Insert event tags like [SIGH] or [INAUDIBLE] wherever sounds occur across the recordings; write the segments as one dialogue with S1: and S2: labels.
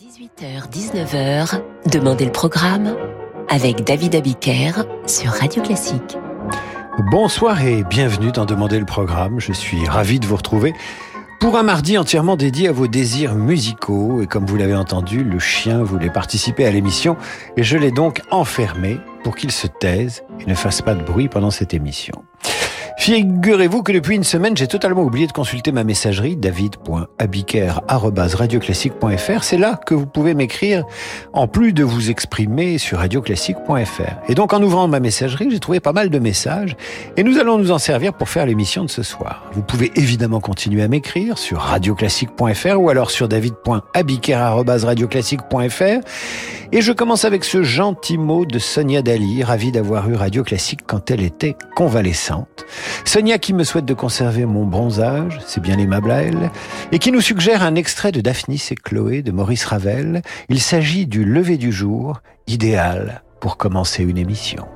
S1: 18h-19h, Demandez le programme avec David Abiker sur Radio Classique.
S2: Bonsoir et bienvenue dans Demandez le programme. Je suis ravi de vous retrouver pour un mardi entièrement dédié à vos désirs musicaux. Et comme vous l'avez entendu, le chien voulait participer à l'émission et je l'ai donc enfermé pour qu'il se taise et ne fasse pas de bruit pendant cette émission. Figurez-vous que depuis une semaine, j'ai totalement oublié de consulter ma messagerie david.abiker.radioclassique.fr. C'est là que vous pouvez m'écrire en plus de vous exprimer sur radioclassique.fr. Et donc en ouvrant ma messagerie, j'ai trouvé pas mal de messages et nous allons nous en servir pour faire l'émission de ce soir. Vous pouvez évidemment continuer à m'écrire sur radioclassique.fr ou alors sur david.abiker.radioclassique.fr. Et je commence avec ce gentil mot de Sonia Dali, ravie d'avoir eu Radio Classique quand elle était convalescente. Sonia qui me souhaite de conserver mon bronzage, c'est bien aimable à elle, et qui nous suggère un extrait de Daphnis et Chloé de Maurice Ravel. Il s'agit du lever du jour, idéal pour commencer une émission.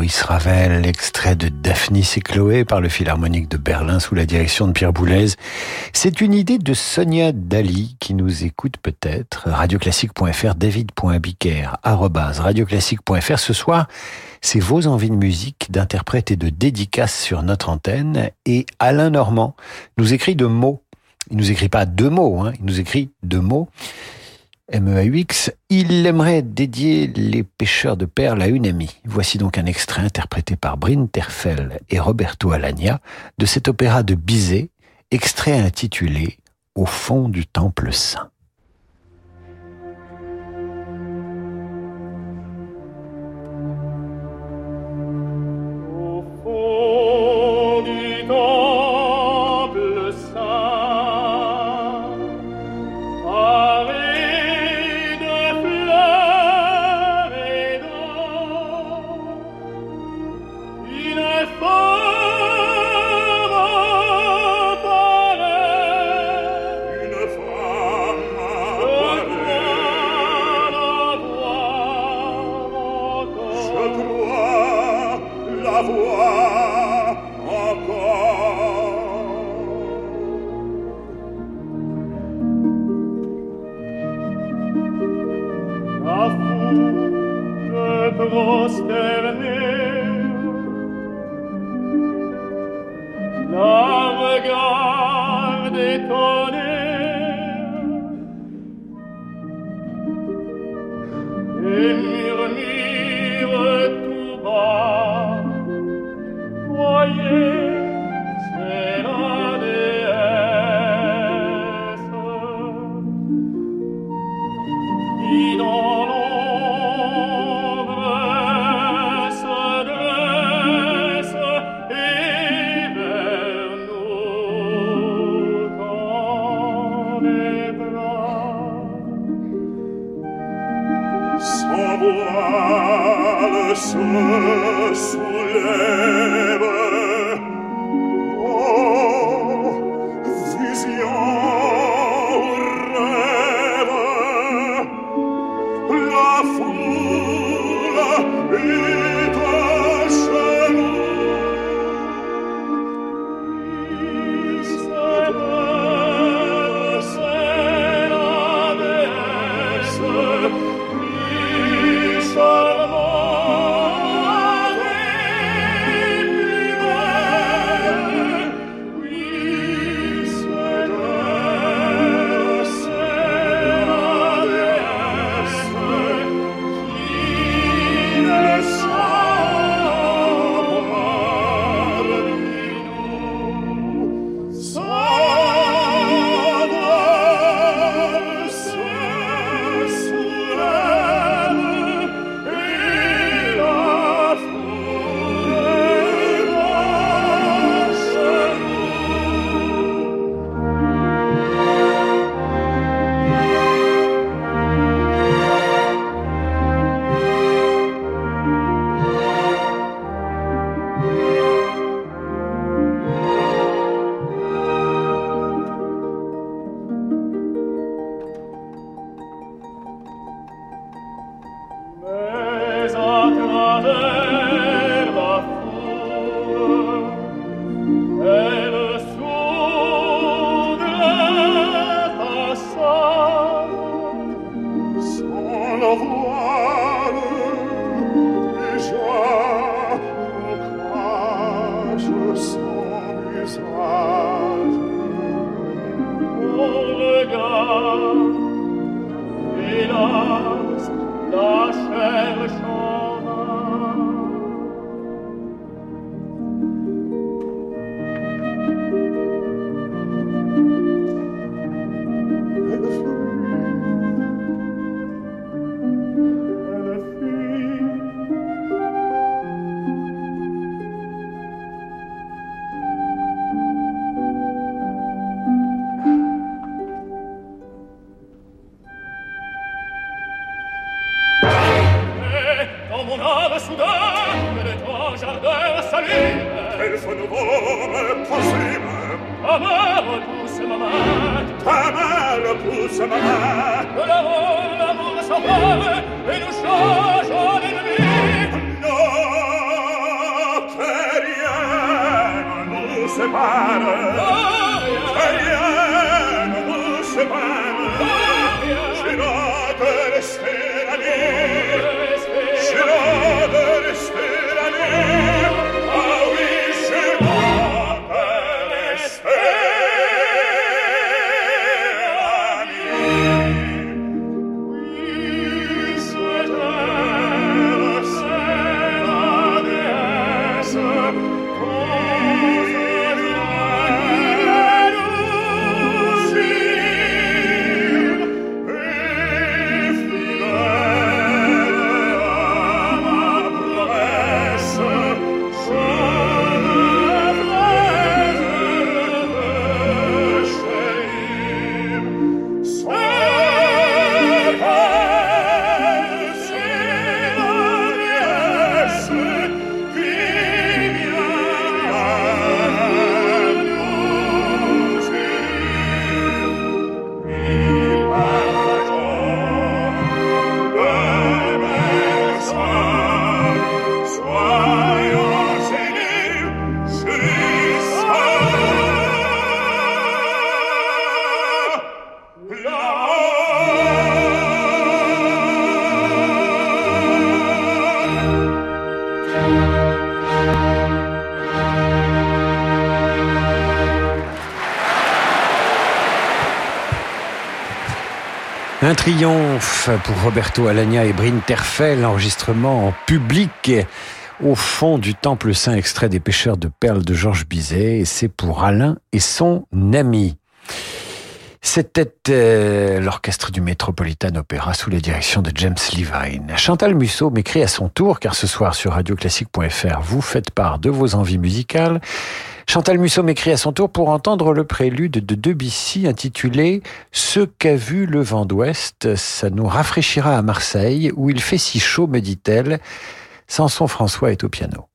S2: Maurice Ravel, extrait de Daphnis et Chloé par le Philharmonique de Berlin sous la direction de Pierre Boulez. C'est une idée de Sonia Dali qui nous écoute peut-être. Radioclassique.fr, david.abiker, radioclassique.fr. Ce soir, c'est vos envies de musique, d'interprète et de dédicace sur notre antenne. Et Alain Normand nous écrit de mots. Il nous écrit pas deux mots, hein, il nous écrit deux mots. MEAUX, il aimerait dédier les pêcheurs de perles à une amie. Voici donc un extrait interprété par Bryn Terfel et Roberto Alagna de cet opéra de Bizet, extrait intitulé Au fond du temple saint. Un triomphe pour Roberto Alagna et Bryn Terfel, enregistrement en public au fond du temple saint extrait des pêcheurs de perles de Georges Bizet, et c'est pour Alain et son ami. C'était euh, l'orchestre du Metropolitan Opera sous la direction de James Levine. Chantal Musso m'écrit à son tour, car ce soir sur radioclassique.fr, vous faites part de vos envies musicales. Chantal Musso m'écrit à son tour pour entendre le prélude de Debussy intitulé Ce qu'a vu le vent d'ouest. Ça nous rafraîchira à Marseille, où il fait si chaud, me dit-elle. Samson François est au piano.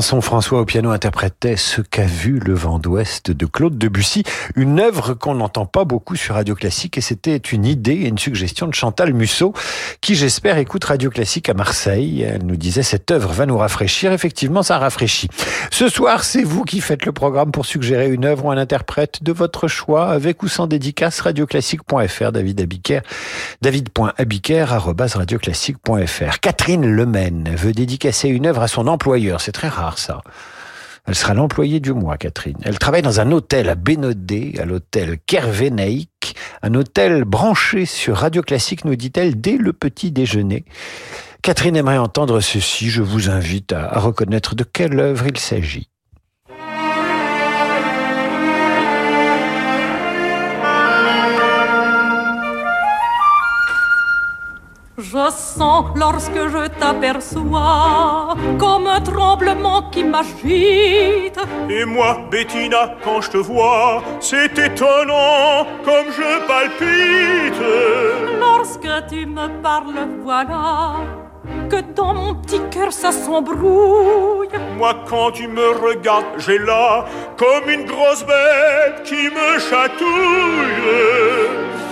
S2: François au piano interprétait Ce qu'a vu le vent d'ouest de Claude Debussy, une œuvre qu'on n'entend pas beaucoup sur Radio Classique et c'était une idée et une suggestion de Chantal Musso qui j'espère écoute Radio Classique à Marseille. Elle nous disait cette œuvre va nous rafraîchir. Effectivement, ça rafraîchit. Ce soir, c'est vous qui faites le programme pour suggérer une œuvre ou un interprète de votre choix avec ou sans dédicace radioclassique.fr David Abiker david.abiker@radioclassique.fr Catherine Lemaine veut dédicacer une œuvre à son employeur. C'est très rare, Elle sera l'employée du mois, Catherine. Elle travaille dans un hôtel à Bénodet, à l'hôtel Kervenaïk, un hôtel branché sur Radio Classique, nous dit-elle, dès le petit déjeuner. Catherine aimerait entendre ceci. Je vous invite à reconnaître de quelle œuvre il s'agit.
S3: Je sens lorsque je t'aperçois comme un tremblement qui m'agite.
S4: Et moi, Bettina, quand je te vois, c'est étonnant comme je palpite.
S3: Lorsque tu me parles, voilà que dans mon petit cœur ça s'embrouille.
S4: Moi, quand tu me regardes, j'ai là comme une grosse bête qui me chatouille.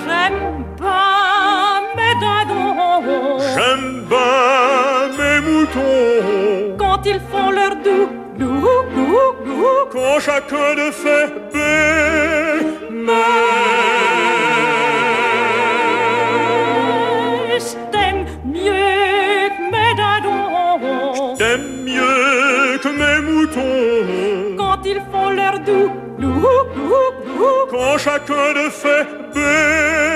S3: J'aime pas mes dindons.
S4: J'aime bien mes moutons.
S3: Quand ils font leur doux, doux, doux, doux.
S4: Quand chacun le fait bé,
S3: mais je t'aime mieux que mes dindons.
S4: T'aimes mieux que mes moutons.
S3: Quand ils font leur doux, doux, doux, doux.
S4: Quand chacun le fait bé,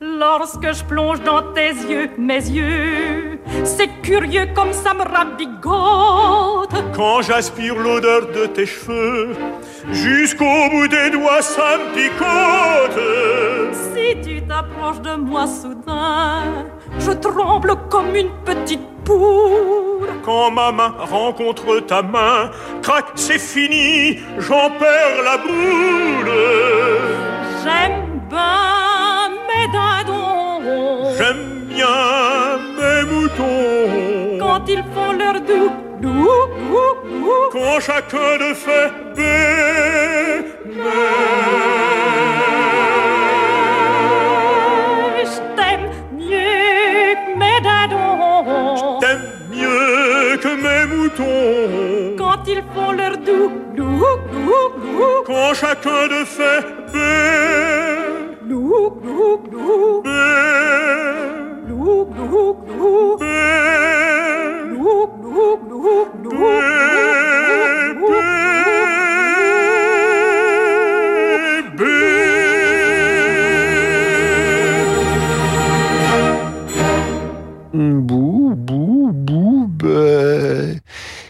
S3: Lorsque je plonge dans tes yeux, mes yeux, c'est curieux comme ça me rabigote.
S4: Quand j'aspire l'odeur de tes cheveux, jusqu'au bout des doigts ça me picote.
S3: Si tu t'approches de moi soudain, je tremble comme une petite poule.
S4: Quand ma main rencontre ta main, crac, c'est fini, j'en perds la boule.
S3: J'aime bien mes dindons.
S4: J'aime bien
S3: Quand ils font leur doux, doux, doux, doux.
S4: Quand chacun le fait bé,
S3: Mais je t'aime mieux que mes dindons.
S4: T'aimes mieux que mes moutons.
S3: Quand ils font leur doux, doux, doux, doux.
S4: Quand chacun le fait bé,
S3: Glou, glou, glou,
S4: bé,
S2: Bou, bou, bou.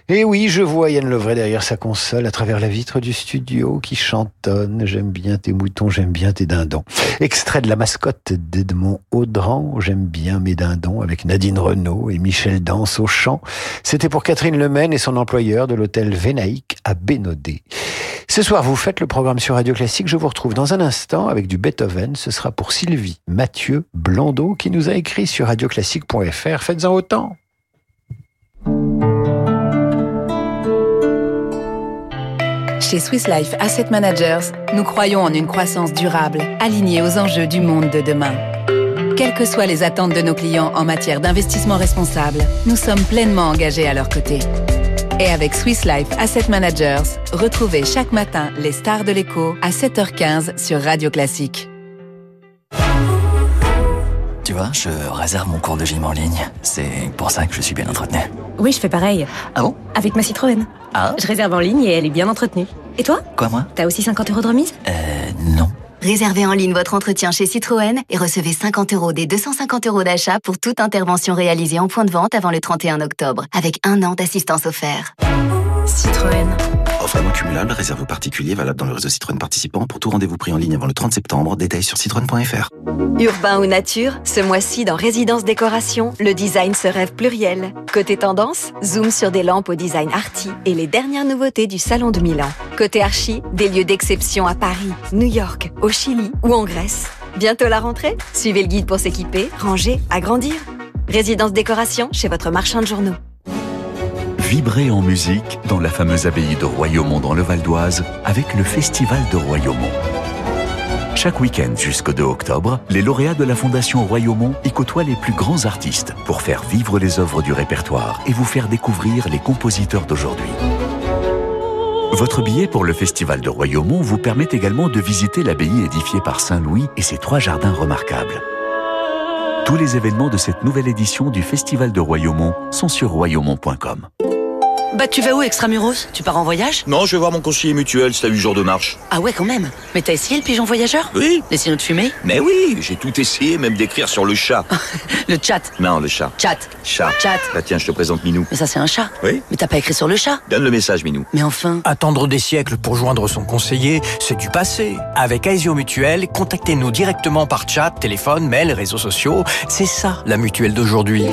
S2: Et oui, je vois Yann Lovray derrière sa console, à travers la vitre du studio, qui chantonne. J'aime bien tes moutons, j'aime bien tes dindons. Extrait de la mascotte d'Edmond Audran, j'aime bien mes dindons, avec Nadine Renaud et Michel Danse au chant. C'était pour Catherine Lemaine et son employeur de l'hôtel Vénaïque à Bénodet. Ce soir, vous faites le programme sur Radio Classique. Je vous retrouve dans un instant avec du Beethoven. Ce sera pour Sylvie Mathieu Blondeau qui nous a écrit sur radioclassique.fr. Faites-en autant.
S5: Chez Swiss Life Asset Managers, nous croyons en une croissance durable, alignée aux enjeux du monde de demain. Quelles que soient les attentes de nos clients en matière d'investissement responsable, nous sommes pleinement engagés à leur côté. Et avec Swiss Life Asset Managers, retrouvez chaque matin les stars de l'écho à 7h15 sur Radio Classique.
S6: Vois, je réserve mon cours de gym en ligne. C'est pour ça que je suis bien entretenu.
S7: Oui, je fais pareil.
S6: Ah bon?
S7: Avec ma Citroën.
S6: Ah
S7: Je réserve en ligne et elle est bien entretenue. Et toi?
S6: Quoi, moi?
S7: T'as aussi 50 euros de remise?
S6: Euh, non.
S8: Réservez en ligne votre entretien chez Citroën et recevez 50 euros des 250 euros d'achat pour toute intervention réalisée en point de vente avant le 31 octobre, avec un an d'assistance offerte.
S7: Citroën.
S9: Réserve aux valable dans le réseau Citroën participant. Pour tout rendez-vous pris en ligne avant le 30 septembre, détails sur citroën.fr.
S10: Urbain ou nature, ce mois-ci dans Résidence Décoration, le design se rêve pluriel. Côté tendance, zoom sur des lampes au design arty et les dernières nouveautés du Salon de Milan. Côté archi, des lieux d'exception à Paris, New York, au Chili ou en Grèce. Bientôt la rentrée? Suivez le guide pour s'équiper, ranger, agrandir. Résidence Décoration chez votre marchand de journaux.
S11: Vibrez en musique dans la fameuse abbaye de Royaumont dans le Val d'Oise avec le Festival de Royaumont. Chaque week-end jusqu'au 2 octobre, les lauréats de la Fondation Royaumont y côtoient les plus grands artistes pour faire vivre les œuvres du répertoire et vous faire découvrir les compositeurs d'aujourd'hui. Votre billet pour le Festival de Royaumont vous permet également de visiter l'abbaye édifiée par Saint Louis et ses trois jardins remarquables. Tous les événements de cette nouvelle édition du Festival de Royaumont sont sur royaumont.com.
S12: Bah tu vas où Extramuros? Tu pars en voyage?
S13: Non, je vais voir mon conseiller mutuel, c'est à 8 jours de marche.
S12: Ah ouais quand même Mais t'as essayé le pigeon voyageur?
S13: Oui.
S12: Les signaux de fumée?
S13: Mais oui, j'ai tout essayé, même d'écrire sur le chat. [LAUGHS]
S12: le chat
S13: Non, le chat.
S12: Chat.
S13: Chat.
S12: Chat.
S13: Bah tiens, je te présente Minou.
S12: Mais ça c'est un chat.
S13: Oui.
S12: Mais t'as pas écrit sur le chat
S13: Donne le message, Minou.
S12: Mais enfin...
S14: Attendre des siècles pour joindre son conseiller, c'est du passé. Avec Aesio Mutuel, contactez-nous directement par chat, téléphone, mail, réseaux sociaux. C'est ça, la mutuelle d'aujourd'hui.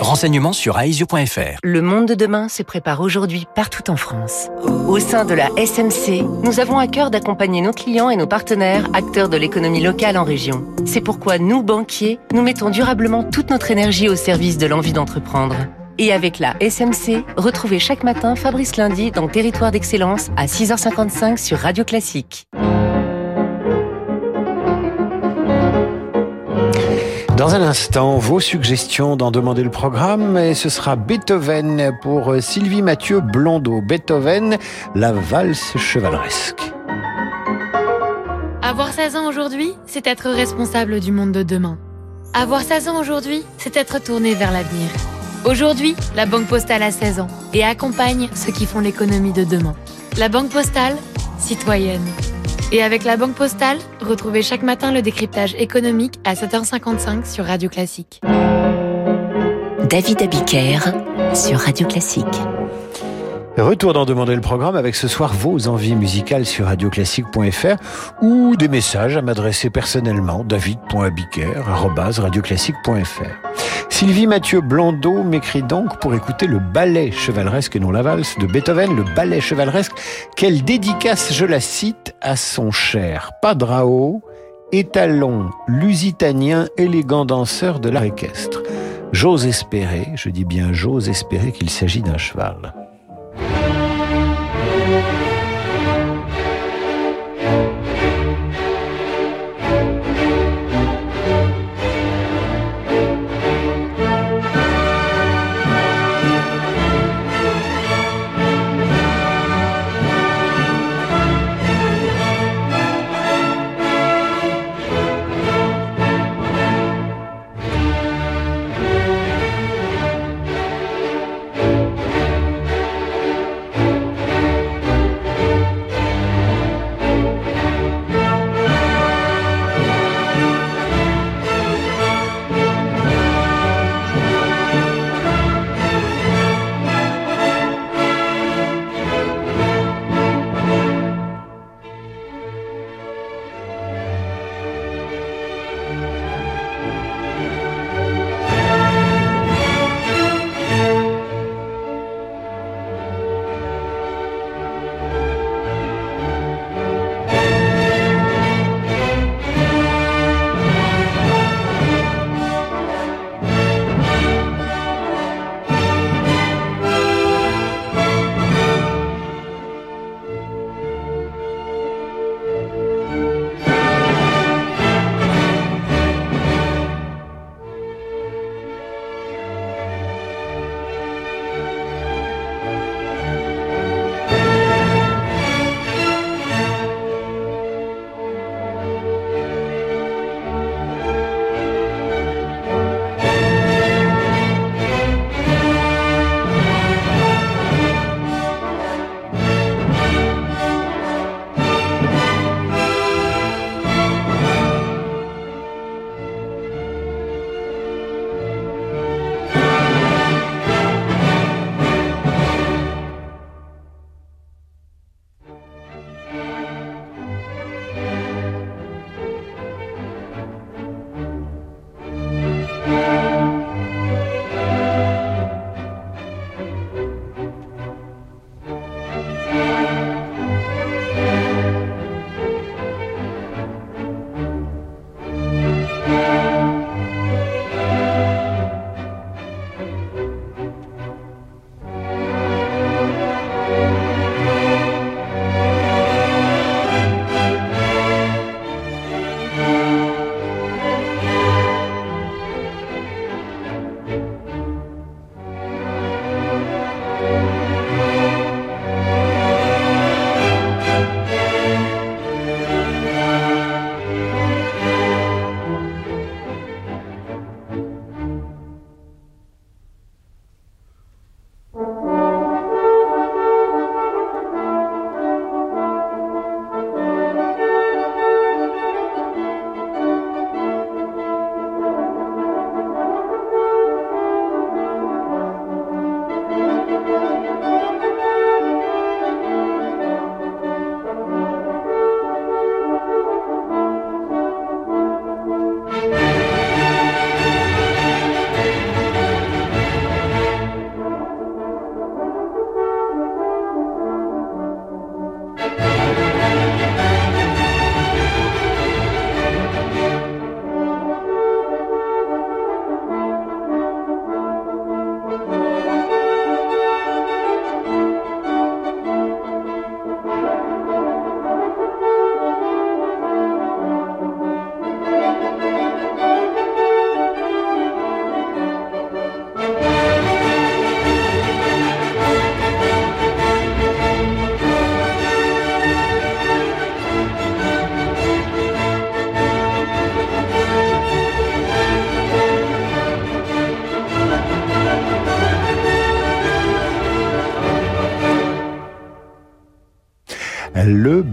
S14: Renseignements sur aesio.fr.
S15: Le monde de demain se prépare aujourd'hui partout en France. Au sein de la SMC, nous avons à cœur d'accompagner nos clients et nos partenaires, acteurs de l'économie locale en région. C'est pourquoi nous, banquiers, nous mettons durablement toute notre énergie au service de l'envie d'entreprendre. Et avec la SMC, retrouvez chaque matin Fabrice Lundi dans Territoire d'Excellence à 6h55 sur Radio Classique.
S2: Dans un instant, vos suggestions d'en demander le programme, et ce sera Beethoven pour Sylvie Mathieu Blondeau. Beethoven, la valse chevaleresque.
S16: Avoir 16 ans aujourd'hui, c'est être responsable du monde de demain. Avoir 16 ans aujourd'hui, c'est être tourné vers l'avenir. Aujourd'hui, la Banque Postale a 16 ans et accompagne ceux qui font l'économie de demain. La Banque Postale, citoyenne. Et avec la Banque Postale, retrouvez chaque matin le décryptage économique à 7h55 sur Radio Classique.
S1: David Abiker sur Radio Classique.
S2: Retour d'en demander le programme avec ce soir vos envies musicales sur radioclassique.fr ou des messages à m'adresser personnellement david.abiker.radioclassique.fr. Sylvie Mathieu Blondeau m'écrit donc pour écouter le ballet chevaleresque et non la valse de Beethoven, le ballet chevaleresque qu'elle dédicace, je la cite, à son cher Padrao, étalon lusitanien, élégant danseur de l'art équestre. J'ose espérer, je dis bien j'ose espérer qu'il s'agit d'un cheval.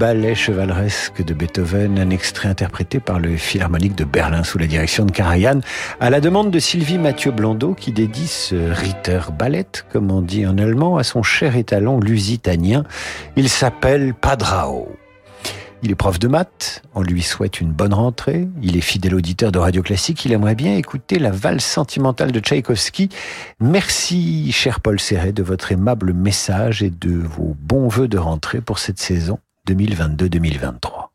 S2: Ballet chevaleresque de Beethoven, un extrait interprété par le Philharmonique de Berlin sous la direction de Karajan, à la demande de Sylvie Mathieu Blondeau qui dédie ce Ritter Ballet, comme on dit en allemand, à son cher étalon lusitanien. Il s'appelle Padrao. Il est prof de maths, on lui souhaite une bonne rentrée, il est fidèle auditeur de Radio Classique, il aimerait bien écouter la valse sentimentale de Tchaïkovski. Merci, cher Paul Serret, de votre aimable message et de vos bons voeux de rentrée pour cette saison 2022-2023.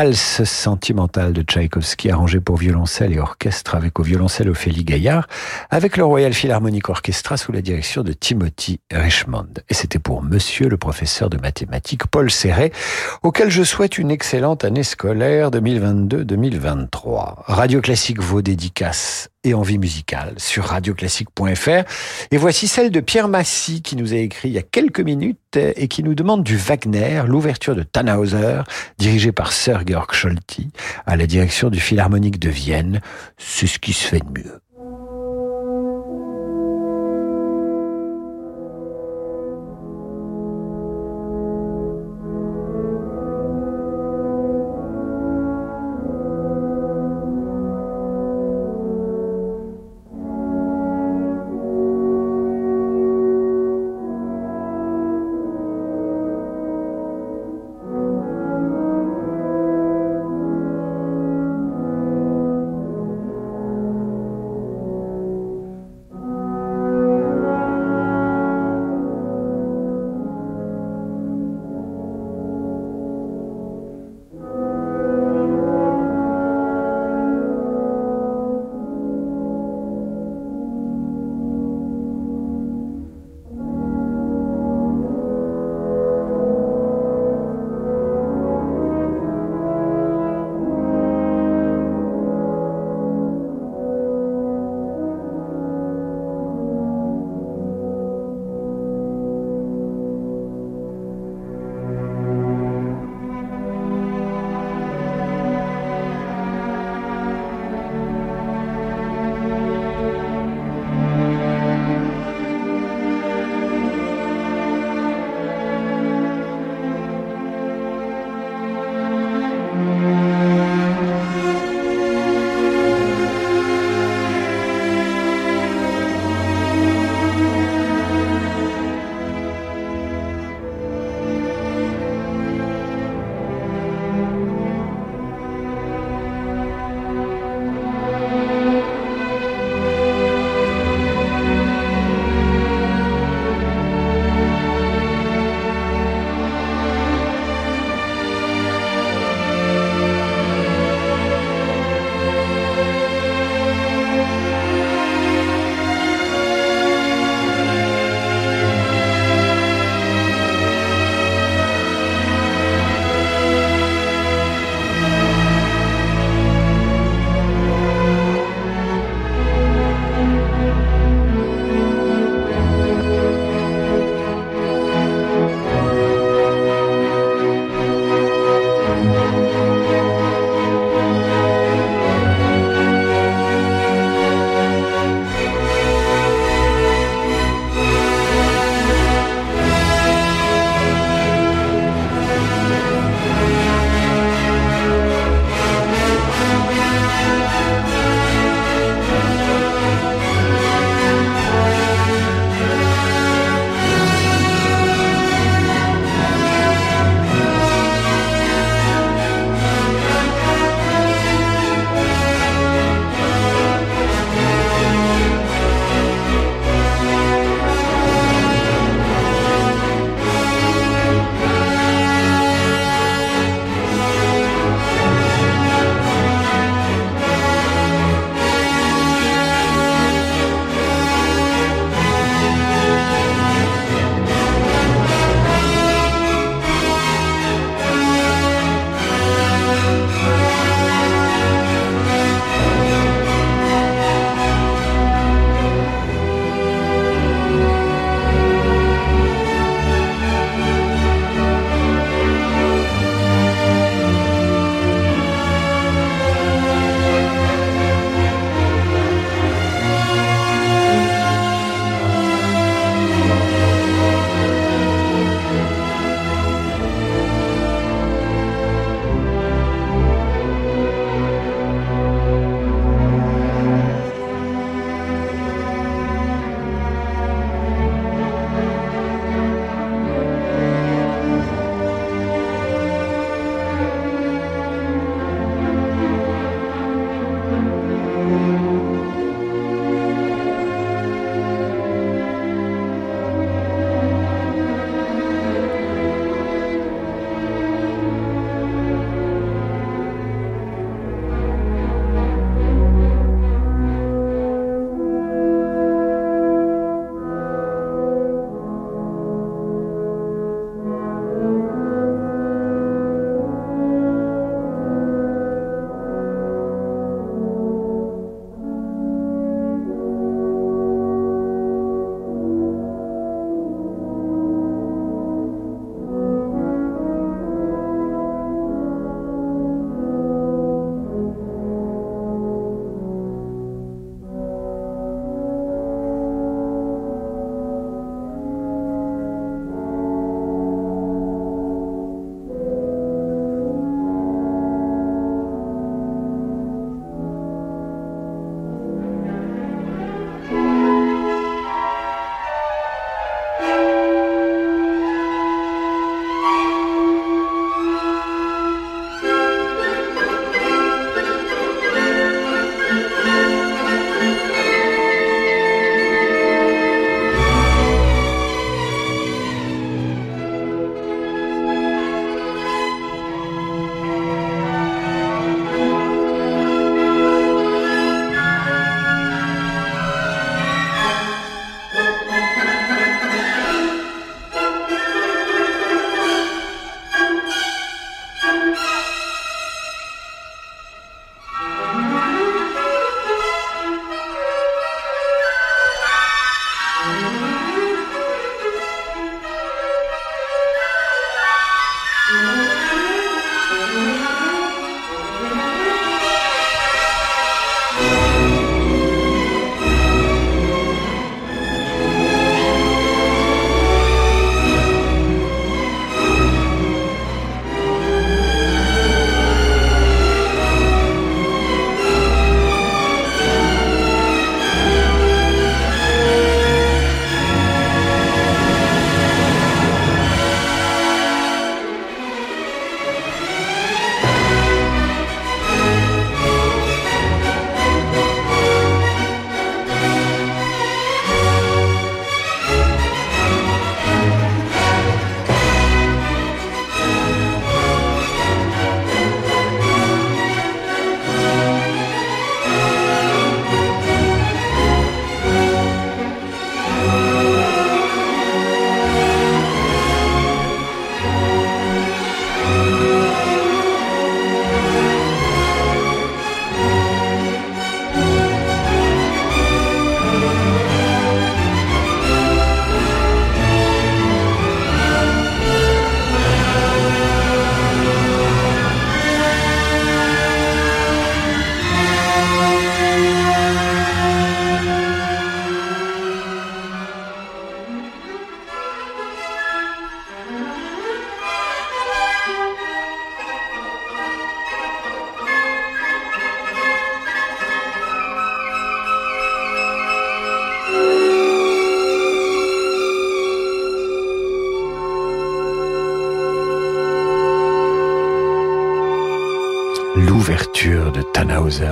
S2: Valse sentimentale de Tchaïkovski arrangée pour violoncelle et orchestre avec au violoncelle Ophélie Gaillard avec le Royal Philharmonic Orchestra sous la direction de Timothy Richmond. Et c'était pour monsieur le professeur de mathématiques Paul Serret auquel je souhaite une excellente année scolaire 2022-2023. Radio Classique vos dédicaces et envie musicale sur radioclassique.fr. Et voici celle de Pierre Massy qui nous a écrit il y a quelques minutes et qui nous demande du Wagner, l'ouverture de Tannhauser, dirigée par Sir Georg Scholti, à la direction du Philharmonique de Vienne. C'est ce qui se fait de mieux.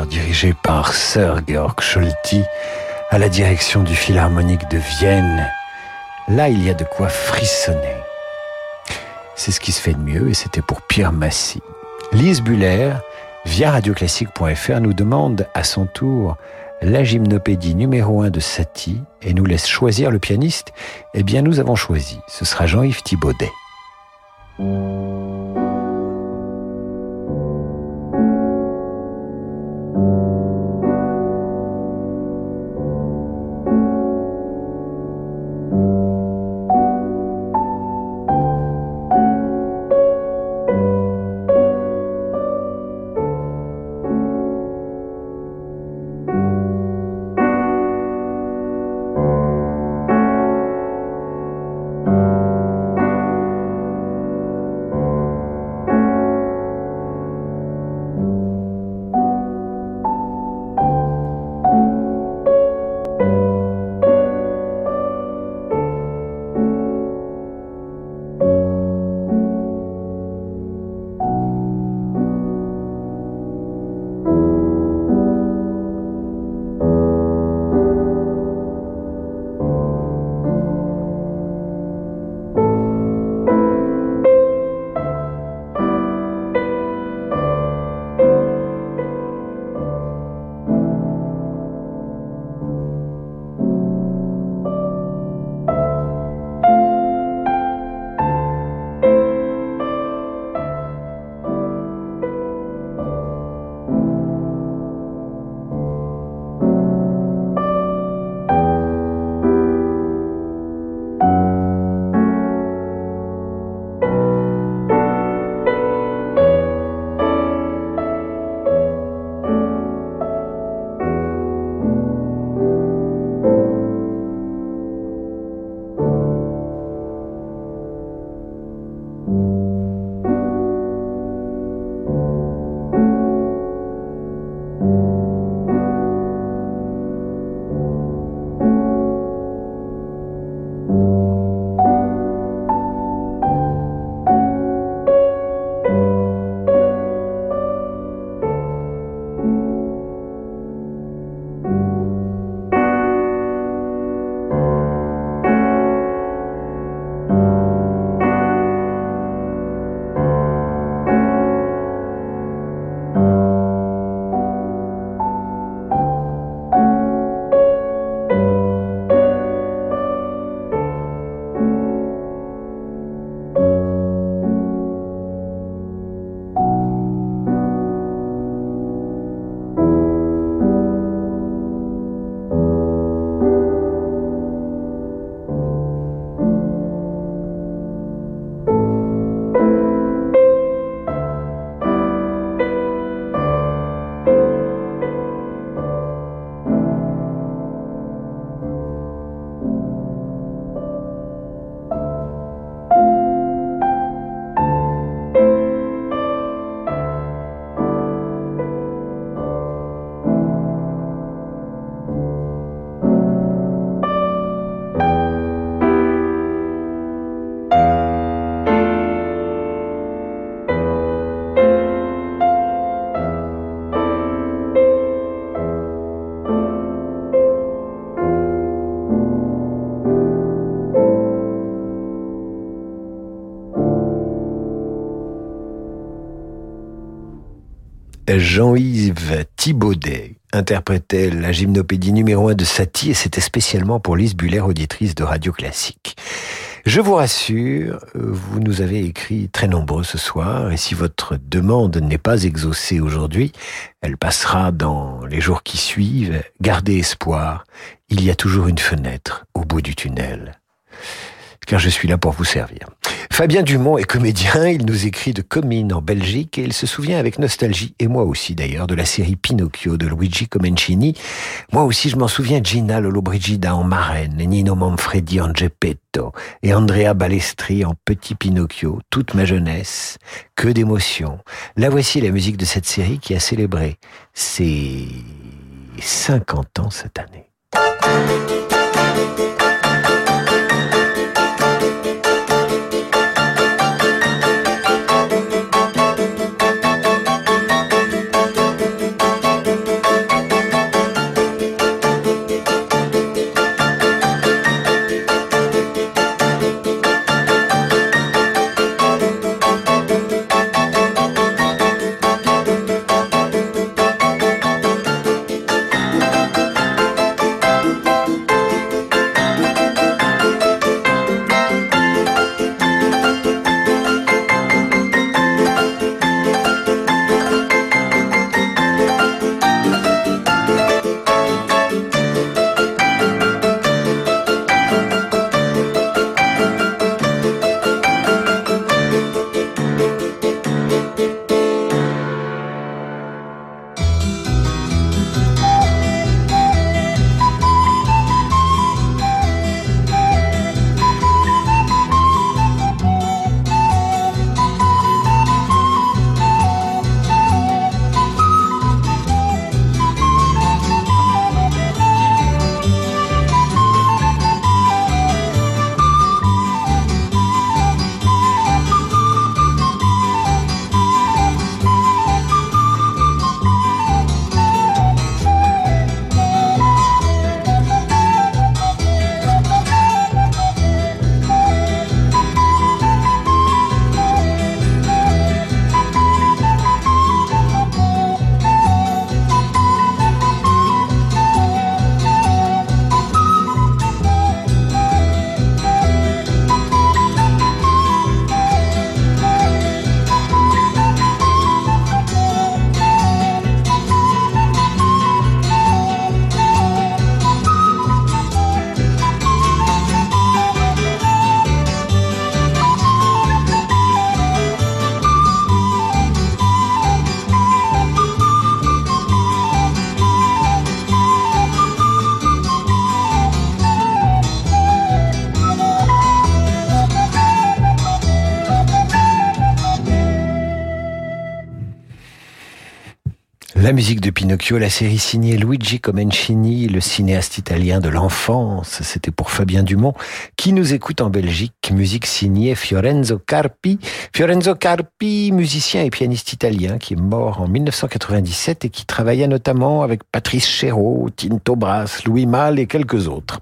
S2: Dirigée par Sir Georg Scholti à la direction du Philharmonique de Vienne. Là, il y a de quoi frissonner. C'est ce qui se fait de mieux et c'était pour Pierre Massy. Lise Buller, via radioclassique.fr, nous demande à son tour la gymnopédie numéro 1 de Satie et nous laisse choisir le pianiste. Eh bien, nous avons choisi. Ce sera Jean-Yves Thibaudet. Jean-Yves Thibaudet interprétait la gymnopédie numéro 1 de Satie et c'était spécialement pour Lise Buller, auditrice de Radio Classique. Je vous rassure, vous nous avez écrit très nombreux ce soir et si votre demande n'est pas exaucée aujourd'hui, elle passera dans les jours qui suivent. Gardez espoir, il y a toujours une fenêtre au bout du tunnel. Car je suis là pour vous servir. Fabien Dumont est comédien, il nous écrit de Comines en Belgique et il se souvient avec nostalgie, et moi aussi d'ailleurs, de la série Pinocchio de Luigi Comencini. Moi aussi je m'en souviens Gina Lollobrigida en marraine, Nino Manfredi en Geppetto, et Andrea Balestri en Petit Pinocchio, toute ma jeunesse, que d'émotions. Là voici la musique de cette série qui a célébré ses 50 ans cette année. Musique de Pinocchio, la série signée Luigi Comencini, le cinéaste italien de l'enfance, c'était pour Fabien Dumont, qui nous écoute en Belgique, musique signée Fiorenzo Carpi. Fiorenzo Carpi, musicien et pianiste italien, qui est mort en 1997 et qui travailla notamment avec Patrice Chéreau, Tinto Brass, Louis Malle et quelques autres.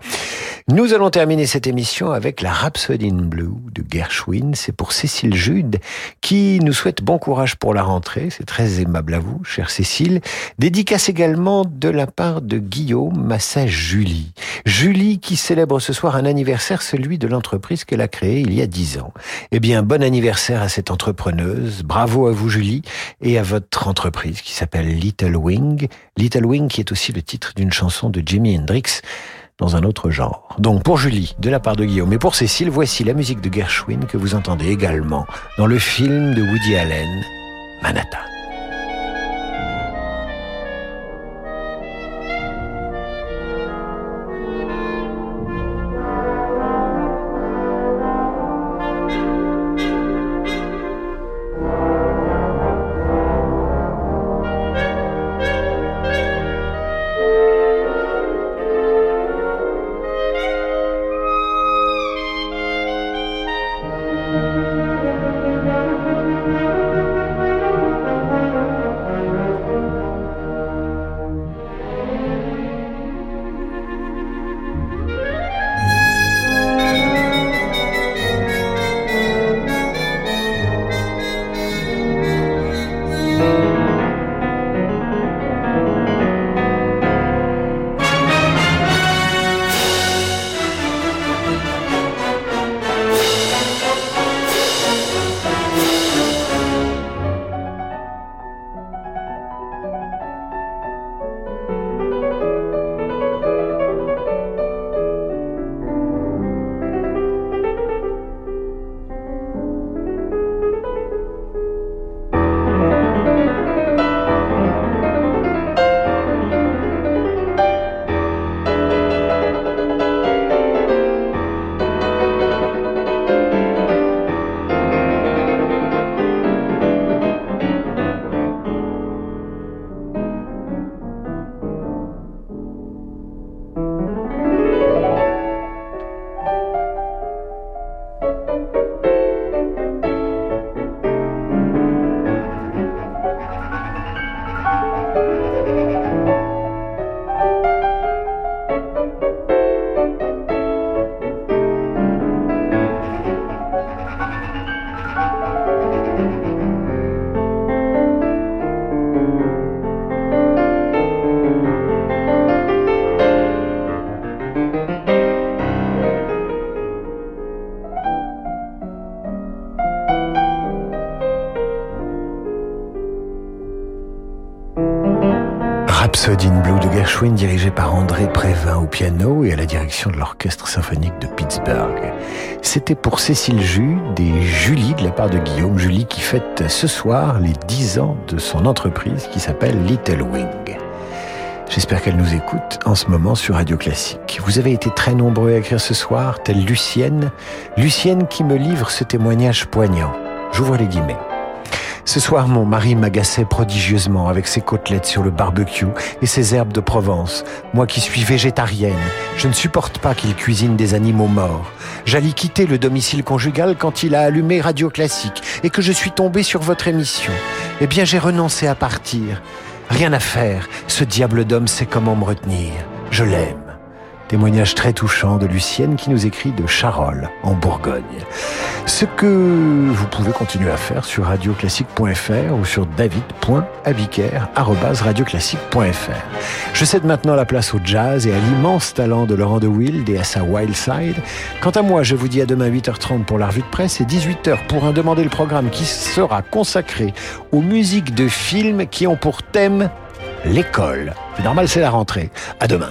S2: Nous allons terminer cette émission avec la Rhapsody in Blue de Gershwin. C'est pour Cécile Jude qui nous souhaite bon courage pour la rentrée. C'est très aimable à vous, chère Cécile. Dédicace également de la part de Guillaume, ma Julie. Julie qui célèbre ce soir un anniversaire, celui de l'entreprise qu'elle a créée il y a dix ans. Eh bien, bon anniversaire à cette entrepreneuse. Bravo à vous, Julie, et à votre entreprise qui s'appelle Little Wing. Little Wing qui est aussi le titre d'une chanson de Jimi Hendrix dans un autre genre. Donc pour Julie, de la part de Guillaume, et pour Cécile, voici la musique de Gershwin que vous entendez également dans le film de Woody Allen, Manhattan. Gershwin dirigé par André Prévin au piano et à la direction de l'Orchestre symphonique de Pittsburgh. C'était pour Cécile Jude et Julie de la part de Guillaume. Julie qui fête ce soir les 10 ans de son entreprise qui s'appelle Little Wing. J'espère qu'elle nous écoute en ce moment sur Radio Classique. Vous avez été très nombreux à écrire ce soir, telle Lucienne. Lucienne qui me livre ce témoignage poignant. J'ouvre les guillemets. Ce soir, mon mari m'agaçait prodigieusement avec ses côtelettes sur le barbecue et ses herbes de Provence. Moi qui suis végétarienne, je ne supporte pas qu'il cuisine des animaux morts. J'allais quitter le domicile conjugal quand il a allumé Radio Classique et que je suis tombée sur votre émission. Eh bien, j'ai renoncé à partir. Rien à faire, ce diable d'homme sait comment me retenir. Je l'aime. Témoignage très touchant de Lucienne qui nous écrit de Charolles, en Bourgogne. Ce que vous pouvez continuer à faire sur radioclassique.fr ou sur david.abiker.radioclassique.fr. Je cède maintenant la place au jazz et à l'immense talent de Laurent de Wild et à sa Wild Side. Quant à moi, je vous dis à demain 8h30 pour la revue de presse et 18h pour un Demander le programme qui sera consacré aux musiques de films qui ont pour thème l'école. C'est normal, c'est la rentrée. À demain.